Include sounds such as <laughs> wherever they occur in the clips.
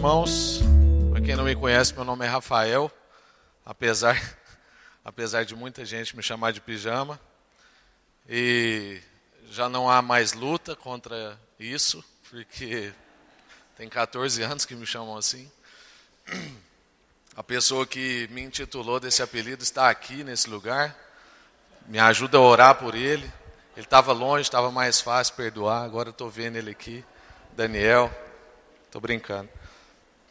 irmãos. Para quem não me conhece, meu nome é Rafael. Apesar, <laughs> apesar de muita gente me chamar de pijama. E já não há mais luta contra isso, porque tem 14 anos que me chamam assim. A pessoa que me intitulou desse apelido está aqui nesse lugar. Me ajuda a orar por ele. Ele estava longe, estava mais fácil perdoar. Agora estou vendo ele aqui. Daniel. Estou brincando.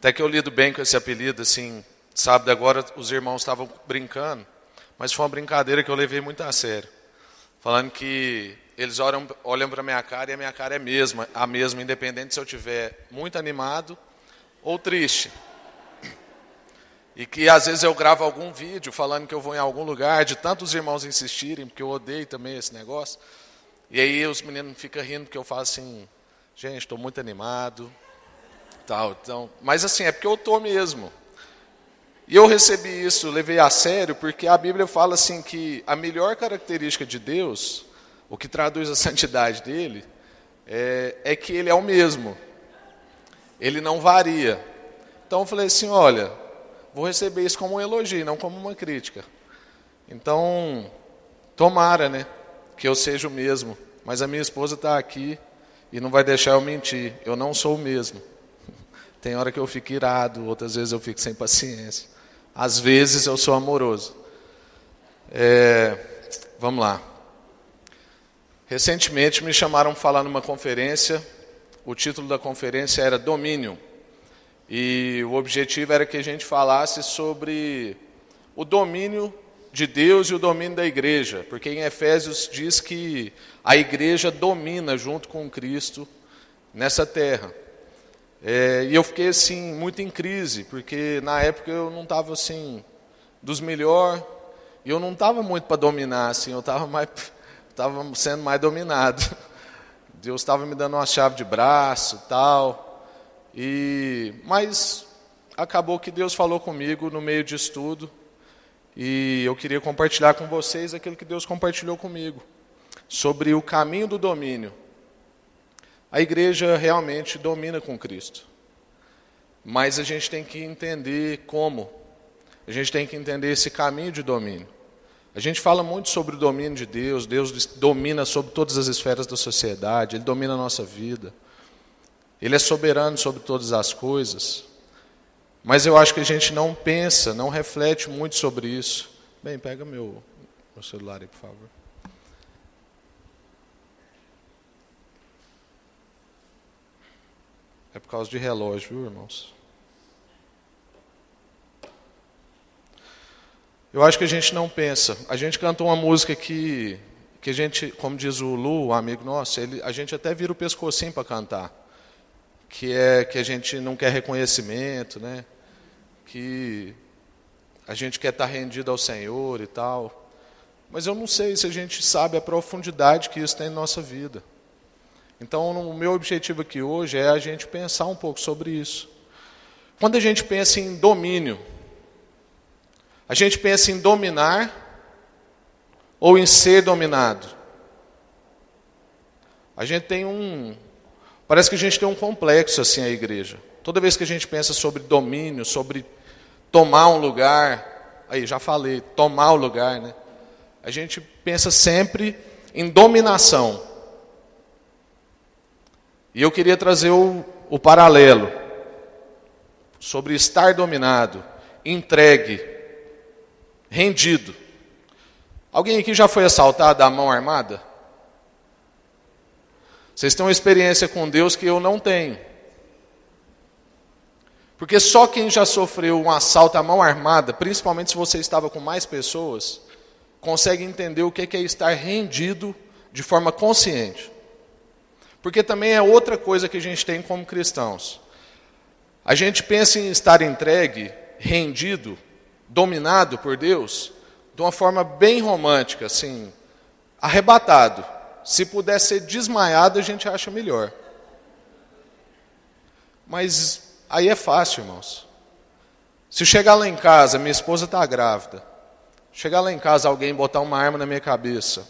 Até que eu lido bem com esse apelido, assim, sábado agora os irmãos estavam brincando, mas foi uma brincadeira que eu levei muito a sério. Falando que eles olham, olham para a minha cara e a minha cara é mesma, a mesma, independente se eu estiver muito animado ou triste. E que às vezes eu gravo algum vídeo falando que eu vou em algum lugar, de tantos irmãos insistirem, porque eu odeio também esse negócio. E aí os meninos ficam rindo porque eu falo assim, gente, estou muito animado, tal. Então, mas assim, é porque eu estou mesmo. E eu recebi isso, levei a sério, porque a Bíblia fala assim que a melhor característica de Deus, o que traduz a <laughs> santidade dele, é, é que ele é o mesmo. Ele não varia. Então eu falei assim, olha, vou receber isso como um elogio, não como uma crítica. Então, tomara, né, que eu seja o mesmo. Mas a minha esposa está aqui e não vai deixar eu mentir. Eu não sou o mesmo. Tem hora que eu fico irado, outras vezes eu fico sem paciência. Às vezes eu sou amoroso. É, vamos lá. Recentemente me chamaram para falar numa conferência. O título da conferência era Domínio. E o objetivo era que a gente falasse sobre o domínio de Deus e o domínio da igreja, porque em Efésios diz que a igreja domina junto com Cristo nessa terra. É, e eu fiquei assim muito em crise, porque na época eu não estava assim dos melhor, e eu não estava muito para dominar, assim, eu estava mais <laughs> estava sendo mais dominado. <laughs> Deus estava me dando uma chave de braço, tal. E mas acabou que Deus falou comigo no meio de estudo, e eu queria compartilhar com vocês aquilo que Deus compartilhou comigo sobre o caminho do domínio. A igreja realmente domina com Cristo. Mas a gente tem que entender como. A gente tem que entender esse caminho de domínio. A gente fala muito sobre o domínio de Deus, Deus domina sobre todas as esferas da sociedade, Ele domina a nossa vida. Ele é soberano sobre todas as coisas. Mas eu acho que a gente não pensa, não reflete muito sobre isso. Bem, pega meu, meu celular aí, por favor. É por causa de relógio, viu, irmãos? Eu acho que a gente não pensa. A gente canta uma música que, que a gente, como diz o Lu, o amigo nosso, ele, a gente até vira o pescocinho para cantar. Que é que a gente não quer reconhecimento, né? Que a gente quer estar rendido ao Senhor e tal. Mas eu não sei se a gente sabe a profundidade que isso tem em nossa vida. Então, o meu objetivo aqui hoje é a gente pensar um pouco sobre isso. Quando a gente pensa em domínio, a gente pensa em dominar ou em ser dominado? A gente tem um. Parece que a gente tem um complexo assim a igreja. Toda vez que a gente pensa sobre domínio, sobre tomar um lugar, aí já falei, tomar o lugar, né? A gente pensa sempre em dominação. E eu queria trazer o, o paralelo sobre estar dominado, entregue, rendido. Alguém aqui já foi assaltado à mão armada? Vocês têm uma experiência com Deus que eu não tenho. Porque só quem já sofreu um assalto à mão armada, principalmente se você estava com mais pessoas, consegue entender o que é estar rendido de forma consciente. Porque também é outra coisa que a gente tem como cristãos. A gente pensa em estar entregue, rendido, dominado por Deus, de uma forma bem romântica, assim, arrebatado. Se puder ser desmaiado, a gente acha melhor. Mas aí é fácil, irmãos. Se chegar lá em casa, minha esposa está grávida, chegar lá em casa alguém botar uma arma na minha cabeça,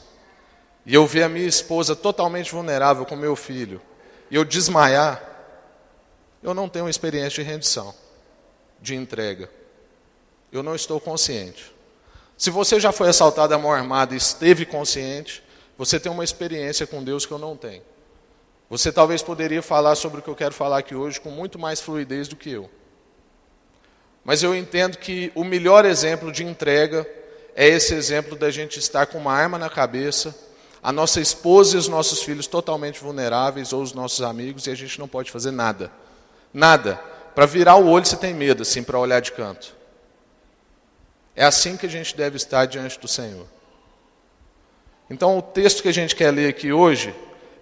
e eu ver a minha esposa totalmente vulnerável com meu filho, e eu desmaiar, eu não tenho experiência de rendição, de entrega. Eu não estou consciente. Se você já foi assaltado à mão armada e esteve consciente, você tem uma experiência com Deus que eu não tenho. Você talvez poderia falar sobre o que eu quero falar aqui hoje com muito mais fluidez do que eu. Mas eu entendo que o melhor exemplo de entrega é esse exemplo da gente estar com uma arma na cabeça, a nossa esposa e os nossos filhos totalmente vulneráveis, ou os nossos amigos, e a gente não pode fazer nada. Nada. Para virar o olho você tem medo, assim, para olhar de canto. É assim que a gente deve estar diante do Senhor. Então, o texto que a gente quer ler aqui hoje,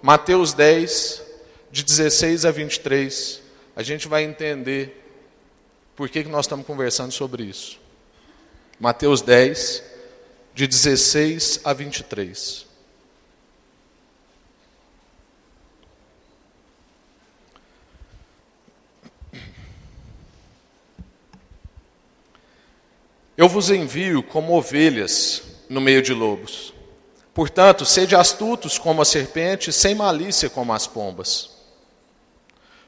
Mateus 10, de 16 a 23, a gente vai entender por que, que nós estamos conversando sobre isso. Mateus 10, de 16 a 23. Eu vos envio como ovelhas no meio de lobos. Portanto, sede astutos como a serpente, sem malícia como as pombas.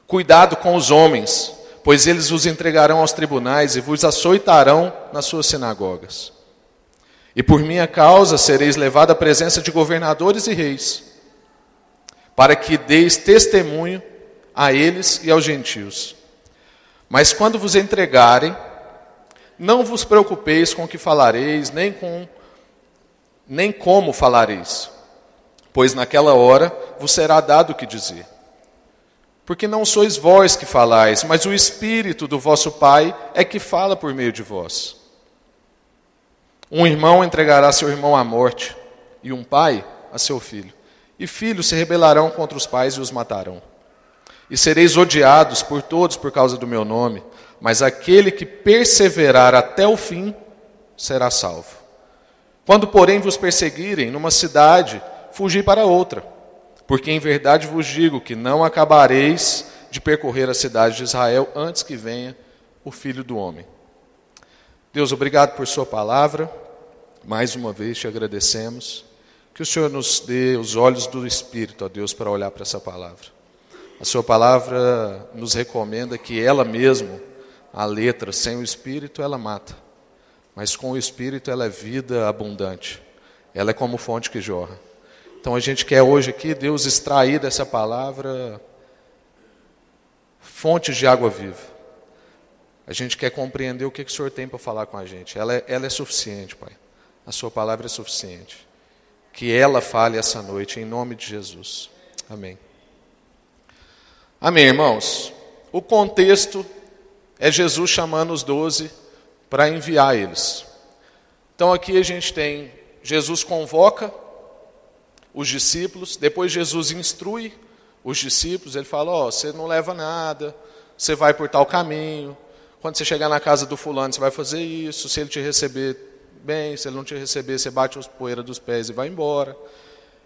Cuidado com os homens, pois eles vos entregarão aos tribunais e vos açoitarão nas suas sinagogas. E por minha causa sereis levado à presença de governadores e reis, para que deis testemunho a eles e aos gentios. Mas quando vos entregarem, não vos preocupeis com o que falareis, nem com nem como falareis, pois naquela hora vos será dado o que dizer. Porque não sois vós que falais, mas o Espírito do vosso Pai é que fala por meio de vós. Um irmão entregará seu irmão à morte, e um pai a seu filho. E filhos se rebelarão contra os pais e os matarão. E sereis odiados por todos por causa do meu nome mas aquele que perseverar até o fim será salvo. Quando, porém, vos perseguirem numa cidade, fugi para outra, porque em verdade vos digo que não acabareis de percorrer a cidade de Israel antes que venha o Filho do Homem. Deus, obrigado por Sua palavra. Mais uma vez te agradecemos. Que o Senhor nos dê os olhos do Espírito, ó Deus, para olhar para essa palavra. A Sua palavra nos recomenda que ela mesma a letra, sem o espírito ela mata, mas com o espírito ela é vida abundante. Ela é como fonte que jorra. Então a gente quer hoje aqui, Deus, extrair dessa palavra fontes de água viva. A gente quer compreender o que, que o Senhor tem para falar com a gente. Ela é, ela é suficiente, Pai. A Sua palavra é suficiente. Que ela fale essa noite, em nome de Jesus. Amém. Amém, irmãos. O contexto é Jesus chamando os doze para enviar eles. Então aqui a gente tem Jesus convoca os discípulos, depois Jesus instrui os discípulos, ele fala: Ó, oh, você não leva nada, você vai por tal caminho, quando você chegar na casa do fulano, você vai fazer isso, se ele te receber bem, se ele não te receber, você bate os poeiras dos pés e vai embora.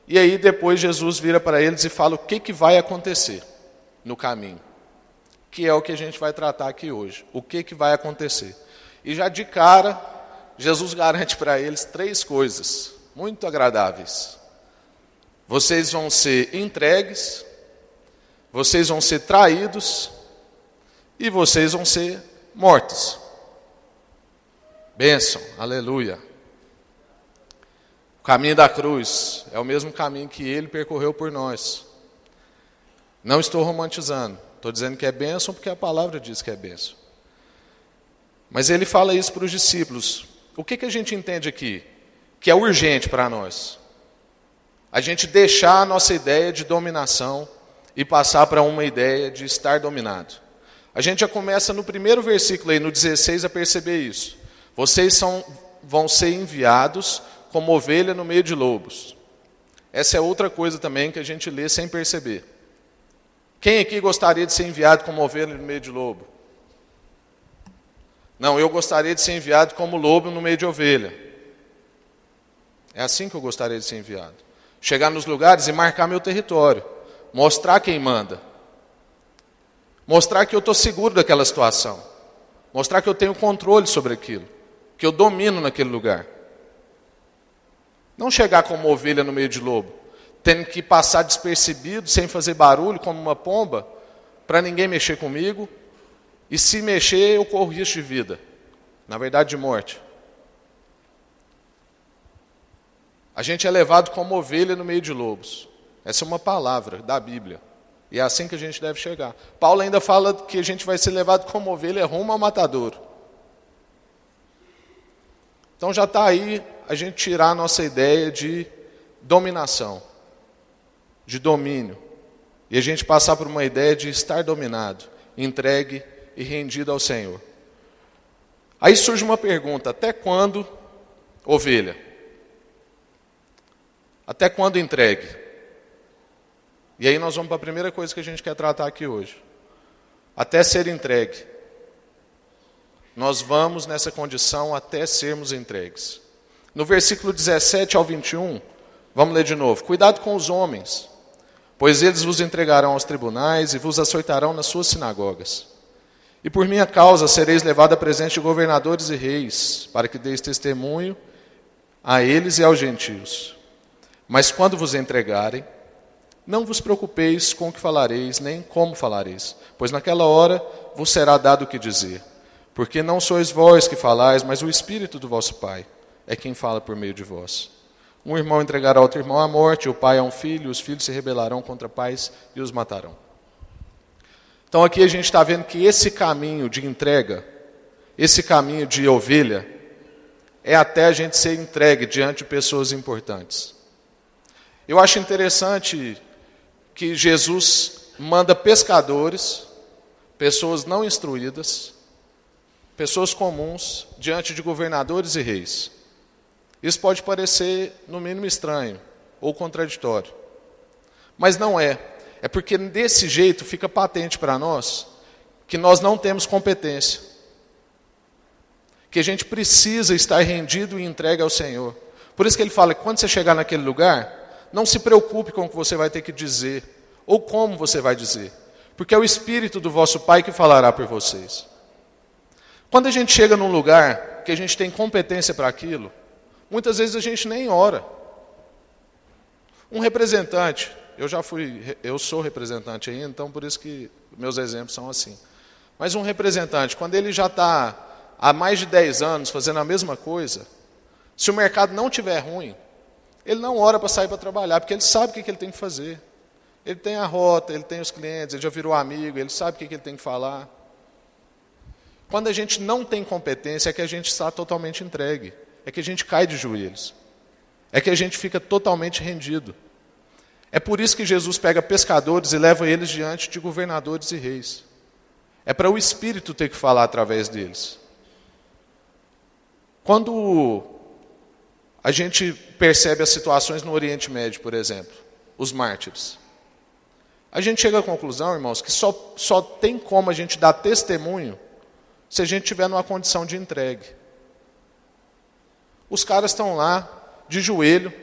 E aí depois Jesus vira para eles e fala o que, que vai acontecer no caminho que é o que a gente vai tratar aqui hoje. O que, que vai acontecer? E já de cara, Jesus garante para eles três coisas muito agradáveis. Vocês vão ser entregues, vocês vão ser traídos e vocês vão ser mortos. Bênção, aleluia. O caminho da cruz é o mesmo caminho que ele percorreu por nós. Não estou romantizando. Estou dizendo que é bênção porque a palavra diz que é bênção. Mas ele fala isso para os discípulos. O que, que a gente entende aqui? Que é urgente para nós. A gente deixar a nossa ideia de dominação e passar para uma ideia de estar dominado. A gente já começa no primeiro versículo aí, no 16, a perceber isso. Vocês são, vão ser enviados como ovelha no meio de lobos. Essa é outra coisa também que a gente lê sem perceber. Quem aqui gostaria de ser enviado como ovelha no meio de lobo? Não, eu gostaria de ser enviado como lobo no meio de ovelha. É assim que eu gostaria de ser enviado. Chegar nos lugares e marcar meu território. Mostrar quem manda. Mostrar que eu estou seguro daquela situação. Mostrar que eu tenho controle sobre aquilo. Que eu domino naquele lugar. Não chegar como ovelha no meio de lobo tendo que passar despercebido, sem fazer barulho, como uma pomba, para ninguém mexer comigo, e se mexer, eu corro risco de vida na verdade, de morte. A gente é levado como ovelha no meio de lobos. Essa é uma palavra da Bíblia. E é assim que a gente deve chegar. Paulo ainda fala que a gente vai ser levado como ovelha rumo ao matadouro. Então já está aí a gente tirar a nossa ideia de dominação, de domínio. E a gente passar por uma ideia de estar dominado, entregue e rendido ao Senhor. Aí surge uma pergunta: até quando ovelha? Até quando entregue? E aí nós vamos para a primeira coisa que a gente quer tratar aqui hoje. Até ser entregue. Nós vamos nessa condição até sermos entregues. No versículo 17 ao 21, vamos ler de novo. Cuidado com os homens, pois eles vos entregarão aos tribunais e vos açoitarão nas suas sinagogas. E por minha causa sereis levado a presente de governadores e reis, para que deis testemunho a eles e aos gentios. Mas quando vos entregarem, não vos preocupeis com o que falareis, nem como falareis, pois naquela hora vos será dado o que dizer. Porque não sois vós que falais, mas o Espírito do vosso Pai é quem fala por meio de vós. Um irmão entregará outro irmão à morte, o pai a um filho, os filhos se rebelarão contra pais e os matarão. Então aqui a gente está vendo que esse caminho de entrega, esse caminho de ovelha, é até a gente ser entregue diante de pessoas importantes. Eu acho interessante que Jesus manda pescadores, pessoas não instruídas, pessoas comuns, diante de governadores e reis. Isso pode parecer, no mínimo, estranho ou contraditório. Mas não é. É porque desse jeito fica patente para nós que nós não temos competência. Que a gente precisa estar rendido e entregue ao Senhor. Por isso que ele fala que quando você chegar naquele lugar, não se preocupe com o que você vai ter que dizer ou como você vai dizer, porque é o Espírito do vosso Pai que falará por vocês. Quando a gente chega num lugar que a gente tem competência para aquilo, muitas vezes a gente nem ora. Um representante eu já fui, eu sou representante ainda, então por isso que meus exemplos são assim. Mas um representante, quando ele já está há mais de 10 anos fazendo a mesma coisa, se o mercado não tiver ruim, ele não ora para sair para trabalhar, porque ele sabe o que, ele tem que fazer. Ele tem a rota, ele tem os clientes, ele já virou amigo, ele sabe o que ele tem que falar. Quando a gente não tem competência, é que a gente está totalmente entregue, é que a gente cai de joelhos, é que a gente fica totalmente rendido. É por isso que Jesus pega pescadores e leva eles diante de governadores e reis. É para o Espírito ter que falar através deles. Quando a gente percebe as situações no Oriente Médio, por exemplo, os mártires, a gente chega à conclusão, irmãos, que só, só tem como a gente dar testemunho se a gente tiver numa condição de entregue. Os caras estão lá, de joelho,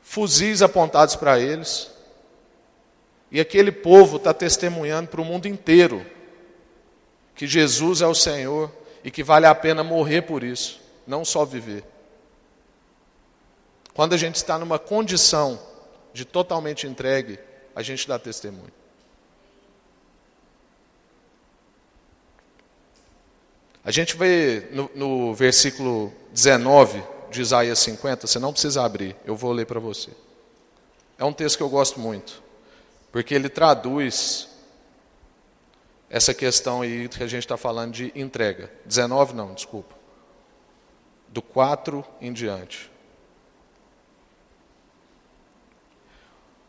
fuzis apontados para eles. E aquele povo está testemunhando para o mundo inteiro que Jesus é o Senhor e que vale a pena morrer por isso, não só viver. Quando a gente está numa condição de totalmente entregue, a gente dá testemunho. A gente vê no, no versículo 19 de Isaías 50, você não precisa abrir, eu vou ler para você. É um texto que eu gosto muito, porque ele traduz essa questão aí que a gente está falando de entrega. 19 não, desculpa. Do 4 em diante.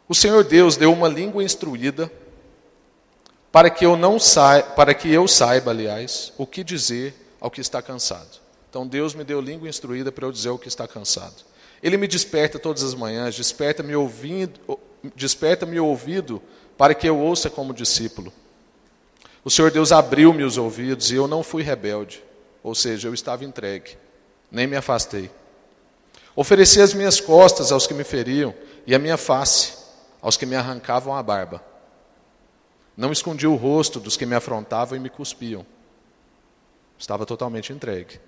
O Senhor Deus deu uma língua instruída para que eu não saiba, para que eu saiba, aliás, o que dizer ao que está cansado. Então Deus me deu língua instruída para eu dizer o que está cansado. Ele me desperta todas as manhãs, desperta-me ouvindo, desperta-me ouvido para que eu ouça como discípulo. O Senhor Deus abriu-me os ouvidos e eu não fui rebelde, ou seja, eu estava entregue, nem me afastei. Ofereci as minhas costas aos que me feriam e a minha face aos que me arrancavam a barba. Não escondi o rosto dos que me afrontavam e me cuspiam. Estava totalmente entregue.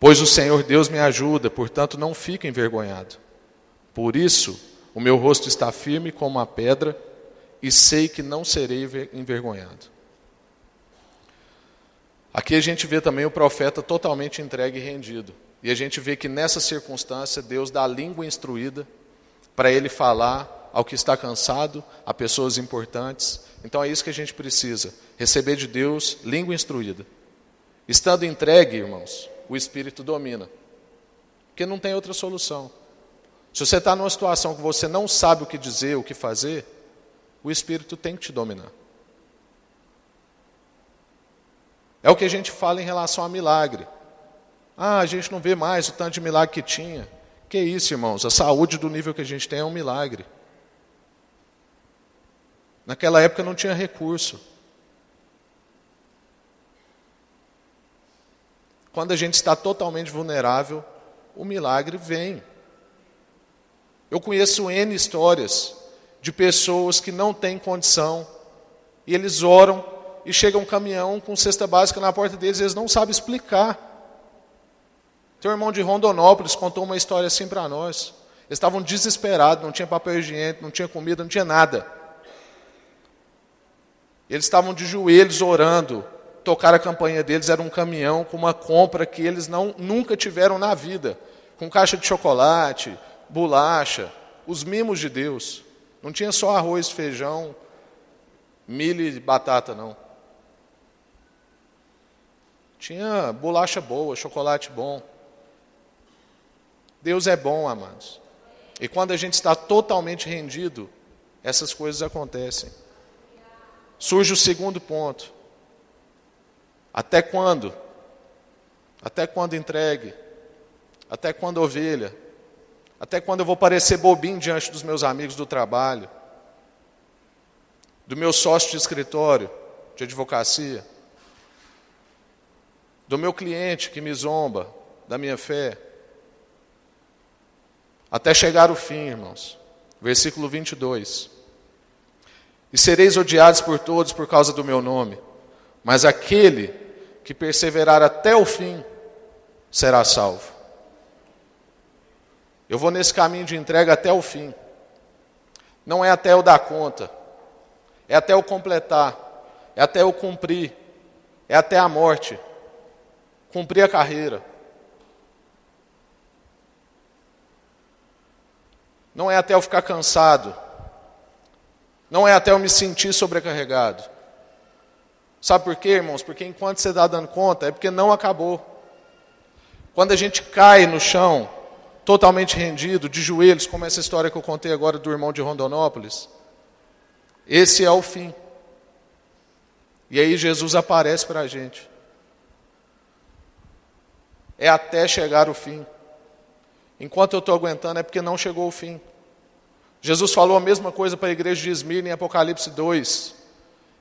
Pois o Senhor Deus me ajuda, portanto não fico envergonhado. Por isso, o meu rosto está firme como uma pedra e sei que não serei envergonhado. Aqui a gente vê também o profeta totalmente entregue e rendido. E a gente vê que nessa circunstância Deus dá a língua instruída para ele falar ao que está cansado, a pessoas importantes. Então é isso que a gente precisa: receber de Deus língua instruída. Estando entregue, irmãos, o Espírito domina. Porque não tem outra solução. Se você está numa situação que você não sabe o que dizer, o que fazer, o Espírito tem que te dominar. É o que a gente fala em relação a milagre. Ah, a gente não vê mais o tanto de milagre que tinha. Que isso, irmãos? A saúde do nível que a gente tem é um milagre. Naquela época não tinha recurso. Quando a gente está totalmente vulnerável, o milagre vem. Eu conheço N histórias de pessoas que não têm condição e eles oram e chega um caminhão com cesta básica na porta deles e eles não sabem explicar. Teu irmão de Rondonópolis contou uma história assim para nós. Eles estavam desesperados, não tinha papel higiênico, não tinha comida, não tinha nada. Eles estavam de joelhos orando. Tocar a campanha deles era um caminhão com uma compra que eles não, nunca tiveram na vida. Com caixa de chocolate, bolacha, os mimos de Deus. Não tinha só arroz, feijão, milho e batata, não. Tinha bolacha boa, chocolate bom. Deus é bom, amados. E quando a gente está totalmente rendido, essas coisas acontecem. Surge o segundo ponto. Até quando? Até quando entregue? Até quando ovelha? Até quando eu vou parecer bobinho diante dos meus amigos do trabalho? Do meu sócio de escritório, de advocacia? Do meu cliente que me zomba da minha fé? até chegar o fim, irmãos. Versículo 22. E sereis odiados por todos por causa do meu nome, mas aquele que perseverar até o fim será salvo. Eu vou nesse caminho de entrega até o fim. Não é até eu dar conta, é até eu completar, é até eu cumprir, é até a morte, cumprir a carreira. Não é até eu ficar cansado. Não é até eu me sentir sobrecarregado. Sabe por quê, irmãos? Porque enquanto você está dando conta, é porque não acabou. Quando a gente cai no chão, totalmente rendido, de joelhos, como essa história que eu contei agora do irmão de Rondonópolis, esse é o fim. E aí Jesus aparece para a gente. É até chegar o fim. Enquanto eu estou aguentando é porque não chegou o fim. Jesus falou a mesma coisa para a igreja de Esmirna em Apocalipse 2.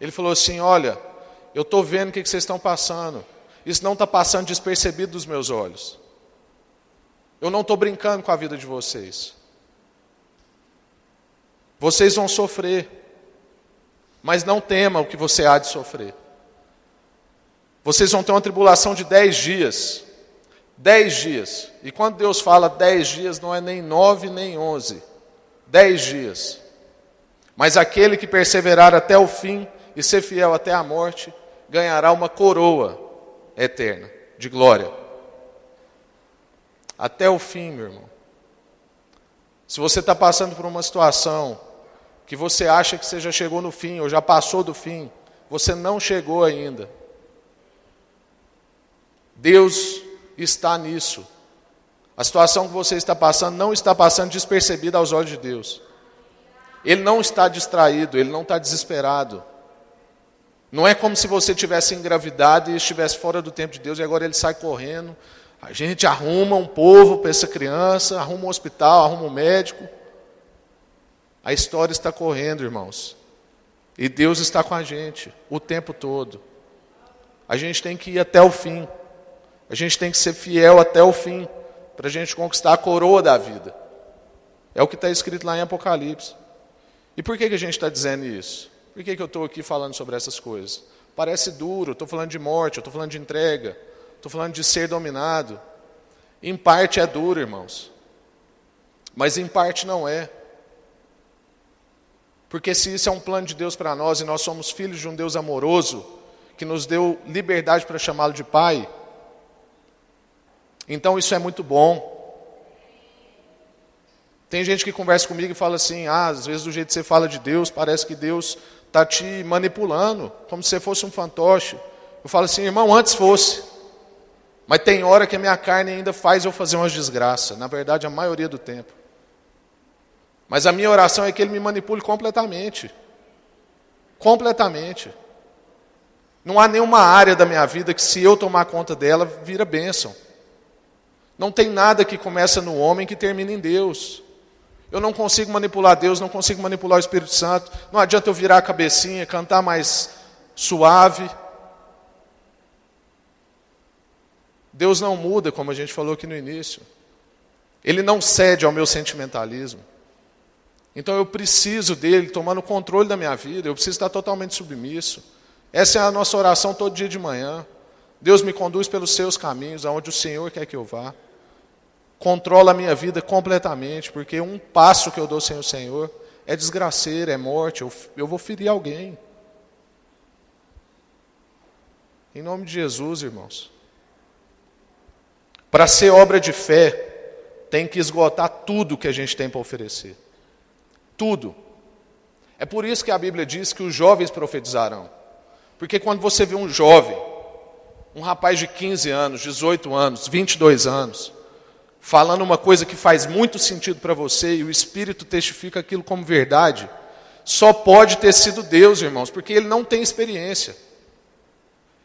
Ele falou assim: Olha, eu estou vendo o que vocês estão passando. Isso não está passando despercebido dos meus olhos. Eu não estou brincando com a vida de vocês. Vocês vão sofrer, mas não tema o que você há de sofrer. Vocês vão ter uma tribulação de dez dias. Dez dias. E quando Deus fala dez dias, não é nem nove nem onze. Dez dias. Mas aquele que perseverar até o fim e ser fiel até a morte, ganhará uma coroa eterna de glória. Até o fim, meu irmão. Se você está passando por uma situação que você acha que você já chegou no fim ou já passou do fim, você não chegou ainda. Deus está nisso. A situação que você está passando não está passando despercebida aos olhos de Deus. Ele não está distraído, ele não está desesperado. Não é como se você tivesse engravidado e estivesse fora do tempo de Deus e agora ele sai correndo. A gente arruma um povo para essa criança, arruma um hospital, arruma um médico. A história está correndo, irmãos. E Deus está com a gente o tempo todo. A gente tem que ir até o fim. A gente tem que ser fiel até o fim, para a gente conquistar a coroa da vida. É o que está escrito lá em Apocalipse. E por que, que a gente está dizendo isso? Por que, que eu estou aqui falando sobre essas coisas? Parece duro, estou falando de morte, estou falando de entrega, estou falando de ser dominado. Em parte é duro, irmãos. Mas em parte não é. Porque se isso é um plano de Deus para nós e nós somos filhos de um Deus amoroso, que nos deu liberdade para chamá-lo de Pai, então isso é muito bom. Tem gente que conversa comigo e fala assim: ah, às vezes do jeito que você fala de Deus, parece que Deus está te manipulando, como se você fosse um fantoche. Eu falo assim, irmão, antes fosse. Mas tem hora que a minha carne ainda faz eu fazer umas desgraças. Na verdade, a maioria do tempo. Mas a minha oração é que Ele me manipule completamente. Completamente. Não há nenhuma área da minha vida que, se eu tomar conta dela, vira bênção. Não tem nada que começa no homem que termina em Deus. Eu não consigo manipular Deus, não consigo manipular o Espírito Santo. Não adianta eu virar a cabecinha, cantar mais suave. Deus não muda, como a gente falou aqui no início. Ele não cede ao meu sentimentalismo. Então eu preciso dele tomando controle da minha vida, eu preciso estar totalmente submisso. Essa é a nossa oração todo dia de manhã. Deus me conduz pelos seus caminhos, aonde o Senhor quer que eu vá. Controla a minha vida completamente, porque um passo que eu dou sem o Senhor é desgraceira, é morte, eu, eu vou ferir alguém. Em nome de Jesus, irmãos. Para ser obra de fé, tem que esgotar tudo que a gente tem para oferecer. Tudo. É por isso que a Bíblia diz que os jovens profetizarão. Porque quando você vê um jovem, um rapaz de 15 anos, 18 anos, 22 anos, falando uma coisa que faz muito sentido para você e o Espírito testifica aquilo como verdade, só pode ter sido Deus, irmãos, porque ele não tem experiência.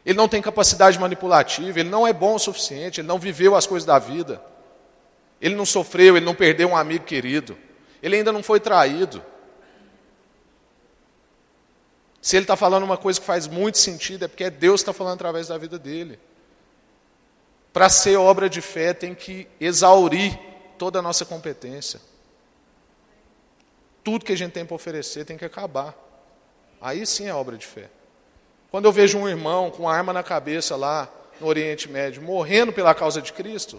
Ele não tem capacidade manipulativa, ele não é bom o suficiente, ele não viveu as coisas da vida. Ele não sofreu, ele não perdeu um amigo querido. Ele ainda não foi traído. Se ele está falando uma coisa que faz muito sentido, é porque é Deus que está falando através da vida dele. Para ser obra de fé, tem que exaurir toda a nossa competência. Tudo que a gente tem para oferecer tem que acabar. Aí sim é obra de fé. Quando eu vejo um irmão com arma na cabeça lá no Oriente Médio, morrendo pela causa de Cristo,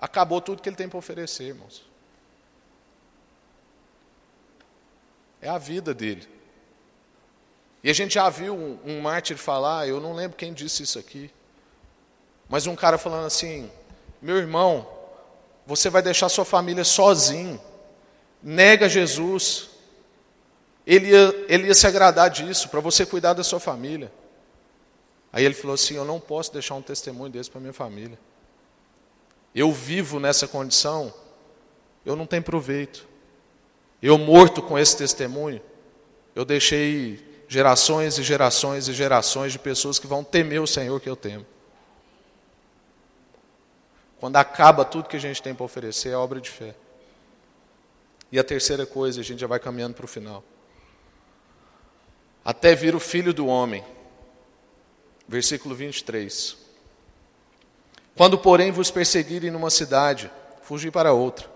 acabou tudo que ele tem para oferecer, irmãos. É a vida dele. E a gente já viu um, um mártir falar, eu não lembro quem disse isso aqui, mas um cara falando assim: meu irmão, você vai deixar sua família sozinho, nega Jesus, ele ia, ele ia se agradar disso, para você cuidar da sua família. Aí ele falou assim: Eu não posso deixar um testemunho desse para minha família. Eu vivo nessa condição, eu não tenho proveito. Eu morto com esse testemunho, eu deixei gerações e gerações e gerações de pessoas que vão temer o Senhor que eu temo. Quando acaba tudo que a gente tem para oferecer, é obra de fé. E a terceira coisa, a gente já vai caminhando para o final. Até vir o filho do homem. Versículo 23. Quando, porém, vos perseguirem numa cidade, fugi para outra.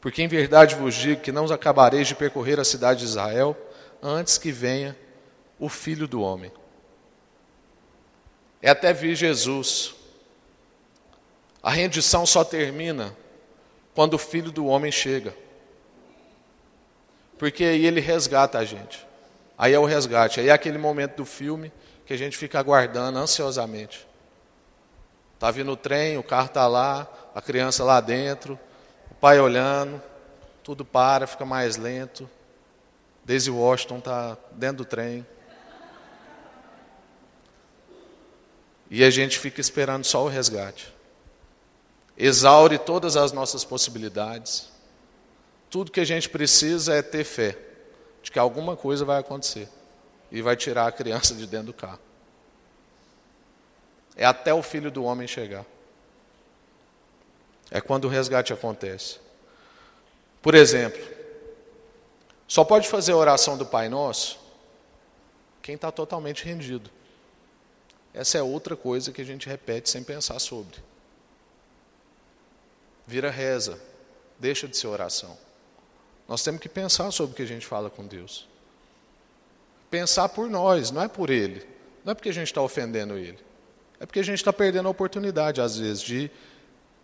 Porque em verdade vos digo que não acabareis de percorrer a cidade de Israel antes que venha o Filho do Homem. É até vir Jesus. A rendição só termina quando o Filho do Homem chega. Porque aí ele resgata a gente. Aí é o resgate. Aí é aquele momento do filme que a gente fica aguardando ansiosamente. Está vindo o trem, o carro está lá, a criança lá dentro, pai olhando, tudo para, fica mais lento. Daisy Washington está dentro do trem. E a gente fica esperando só o resgate. Exaure todas as nossas possibilidades. Tudo que a gente precisa é ter fé de que alguma coisa vai acontecer e vai tirar a criança de dentro do carro. É até o filho do homem chegar. É quando o resgate acontece. Por exemplo, só pode fazer a oração do Pai Nosso quem está totalmente rendido. Essa é outra coisa que a gente repete sem pensar sobre. Vira reza, deixa de ser oração. Nós temos que pensar sobre o que a gente fala com Deus. Pensar por nós, não é por Ele. Não é porque a gente está ofendendo Ele. É porque a gente está perdendo a oportunidade, às vezes, de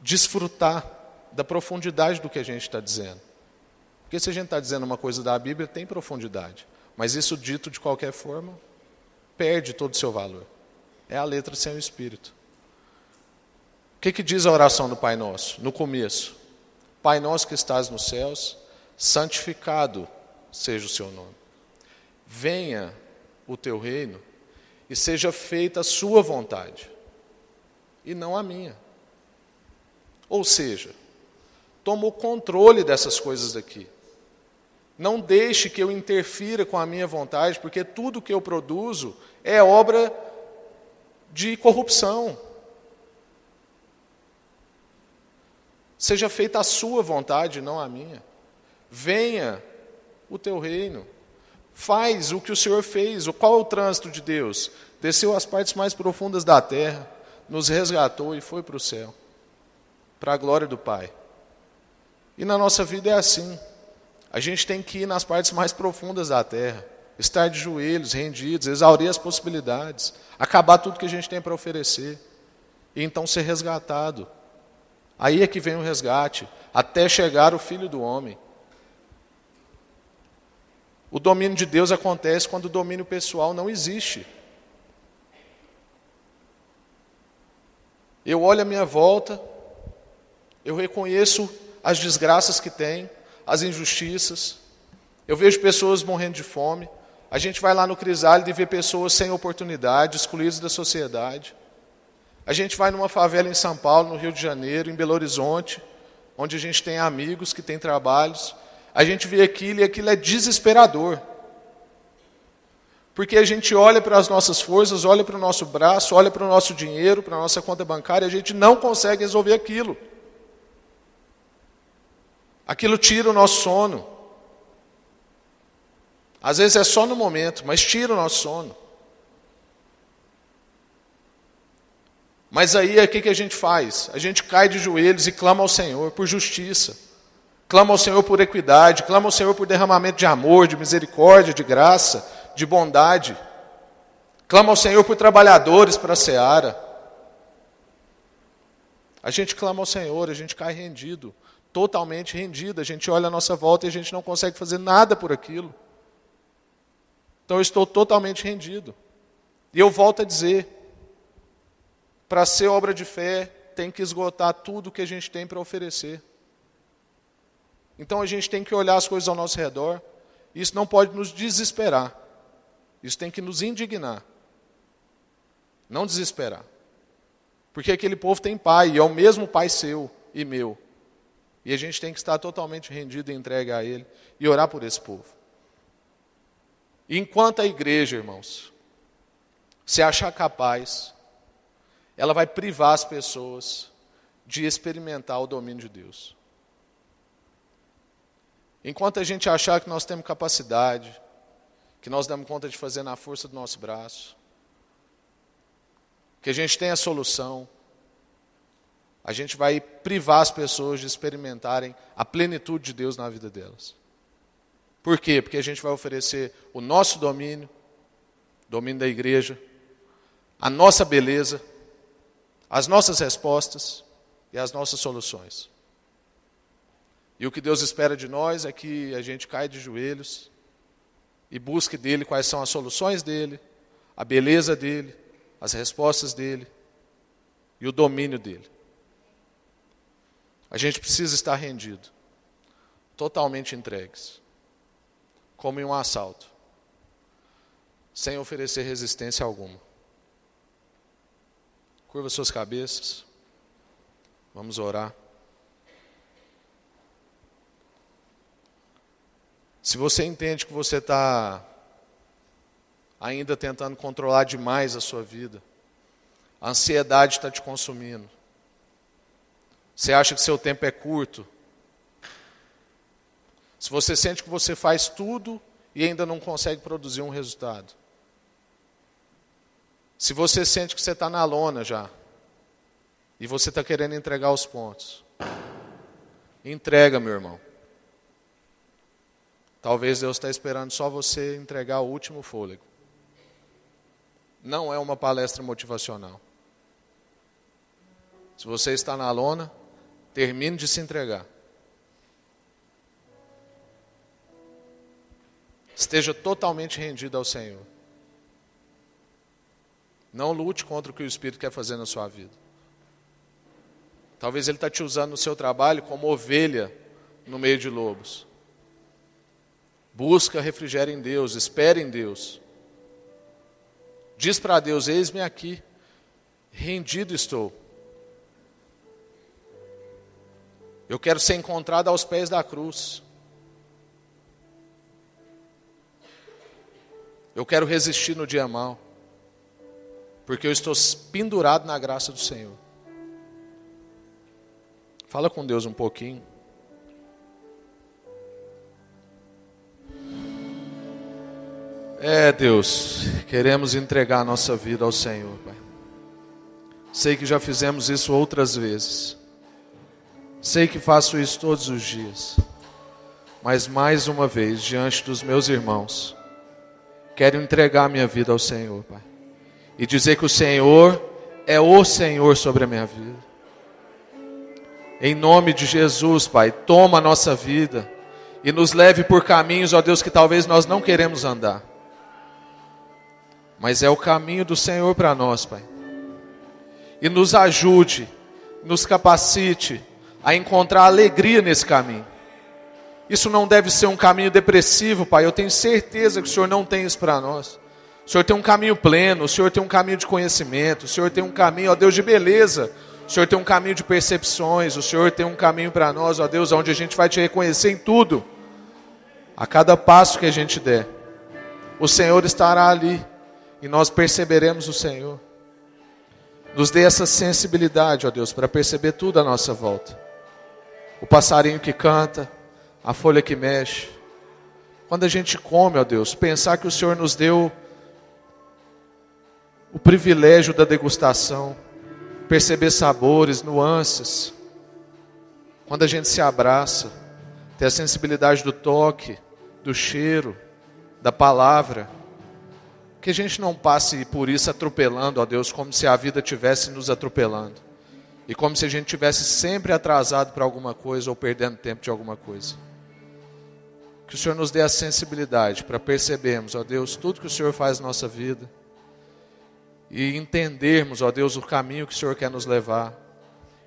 desfrutar da profundidade do que a gente está dizendo. Porque se a gente está dizendo uma coisa da Bíblia, tem profundidade. Mas isso dito de qualquer forma, perde todo o seu valor. É a letra sem o espírito. O que, que diz a oração do Pai Nosso? No começo: Pai Nosso que estás nos céus, santificado seja o seu nome. Venha o teu reino e seja feita a sua vontade, e não a minha. Ou seja, toma o controle dessas coisas daqui. Não deixe que eu interfira com a minha vontade, porque tudo que eu produzo é obra de corrupção. Seja feita a sua vontade, não a minha. Venha o teu reino. Faz o que o Senhor fez. Qual é o trânsito de Deus? Desceu às partes mais profundas da terra, nos resgatou e foi para o céu, para a glória do Pai. E na nossa vida é assim. A gente tem que ir nas partes mais profundas da terra, estar de joelhos, rendidos, exaurir as possibilidades, acabar tudo que a gente tem para oferecer, e então ser resgatado. Aí é que vem o resgate, até chegar o Filho do Homem. O domínio de Deus acontece quando o domínio pessoal não existe. Eu olho à minha volta, eu reconheço as desgraças que tem, as injustiças. Eu vejo pessoas morrendo de fome. A gente vai lá no Crisálide e vê pessoas sem oportunidade, excluídas da sociedade. A gente vai numa favela em São Paulo, no Rio de Janeiro, em Belo Horizonte, onde a gente tem amigos que têm trabalhos. A gente vê aquilo e aquilo é desesperador. Porque a gente olha para as nossas forças, olha para o nosso braço, olha para o nosso dinheiro, para a nossa conta bancária, e a gente não consegue resolver aquilo. Aquilo tira o nosso sono. Às vezes é só no momento, mas tira o nosso sono. Mas aí o que, a gente faz? A gente cai de joelhos e clama ao Senhor por justiça. Clama ao Senhor por equidade, clama ao Senhor por derramamento de amor, de misericórdia, de graça, de bondade. Clama ao Senhor por trabalhadores para a seara. A gente clama ao Senhor, a gente cai rendido totalmente rendida. A gente olha à nossa volta e a gente não consegue fazer nada por aquilo. Então eu estou totalmente rendido. E eu volto a dizer: para ser obra de fé, tem que esgotar tudo que a gente tem para oferecer. Então a gente tem que olhar as coisas ao nosso redor. Isso não pode nos desesperar. Isso tem que nos indignar. Não desesperar. Porque aquele povo tem pai, e é o mesmo pai seu e meu. E a gente tem que estar totalmente rendido e entregue a Ele e orar por esse povo. Enquanto a igreja, irmãos, se achar capaz, ela vai privar as pessoas de experimentar o domínio de Deus. Enquanto a gente achar que nós temos capacidade, que nós damos conta de fazer na força do nosso braço, que a gente tem a solução, a gente vai privar as pessoas de experimentarem a plenitude de Deus na vida delas. Por quê? Porque a gente vai oferecer o nosso domínio, domínio da igreja, a nossa beleza, as nossas respostas e as nossas soluções. E o que Deus espera de nós é que a gente caia de joelhos e busque dele quais são as soluções dele, a beleza dele, as respostas dele e o domínio dele. A gente precisa estar rendido, totalmente entregues, como em um assalto, sem oferecer resistência alguma. Curva suas cabeças, vamos orar. Se você entende que você está ainda tentando controlar demais a sua vida, a ansiedade está te consumindo, você acha que seu tempo é curto? Se você sente que você faz tudo e ainda não consegue produzir um resultado. Se você sente que você está na lona já, e você está querendo entregar os pontos, entrega, meu irmão. Talvez Deus está esperando só você entregar o último fôlego. Não é uma palestra motivacional. Se você está na lona, Termine de se entregar. Esteja totalmente rendido ao Senhor. Não lute contra o que o Espírito quer fazer na sua vida. Talvez ele está te usando no seu trabalho como ovelha no meio de lobos. Busca refrigério em Deus, espere em Deus. Diz para Deus: Eis-me aqui, rendido estou. Eu quero ser encontrado aos pés da cruz. Eu quero resistir no dia mal, porque eu estou pendurado na graça do Senhor. Fala com Deus um pouquinho. É, Deus, queremos entregar a nossa vida ao Senhor, Pai. Sei que já fizemos isso outras vezes. Sei que faço isso todos os dias. Mas mais uma vez, diante dos meus irmãos, quero entregar minha vida ao Senhor, Pai. E dizer que o Senhor é o Senhor sobre a minha vida. Em nome de Jesus, Pai, toma a nossa vida e nos leve por caminhos, ó Deus, que talvez nós não queremos andar mas é o caminho do Senhor para nós, Pai. E nos ajude, nos capacite a encontrar alegria nesse caminho. Isso não deve ser um caminho depressivo, Pai. Eu tenho certeza que o Senhor não tem isso para nós. O Senhor tem um caminho pleno, o Senhor tem um caminho de conhecimento, o Senhor tem um caminho, ó Deus, de beleza. O Senhor tem um caminho de percepções, o Senhor tem um caminho para nós, ó Deus, onde a gente vai te reconhecer em tudo. A cada passo que a gente der, o Senhor estará ali e nós perceberemos o Senhor. Nos dê essa sensibilidade, ó Deus, para perceber tudo à nossa volta. O passarinho que canta, a folha que mexe. Quando a gente come, ó Deus, pensar que o Senhor nos deu o privilégio da degustação, perceber sabores, nuances. Quando a gente se abraça, ter a sensibilidade do toque, do cheiro, da palavra que a gente não passe por isso atropelando, ó Deus, como se a vida tivesse nos atropelando. E como se a gente tivesse sempre atrasado para alguma coisa ou perdendo tempo de alguma coisa. Que o Senhor nos dê a sensibilidade para percebermos, ó Deus, tudo que o Senhor faz na nossa vida. E entendermos, ó Deus, o caminho que o Senhor quer nos levar.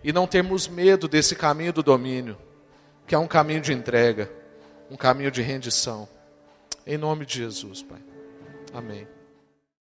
E não termos medo desse caminho do domínio, que é um caminho de entrega, um caminho de rendição. Em nome de Jesus, Pai. Amém.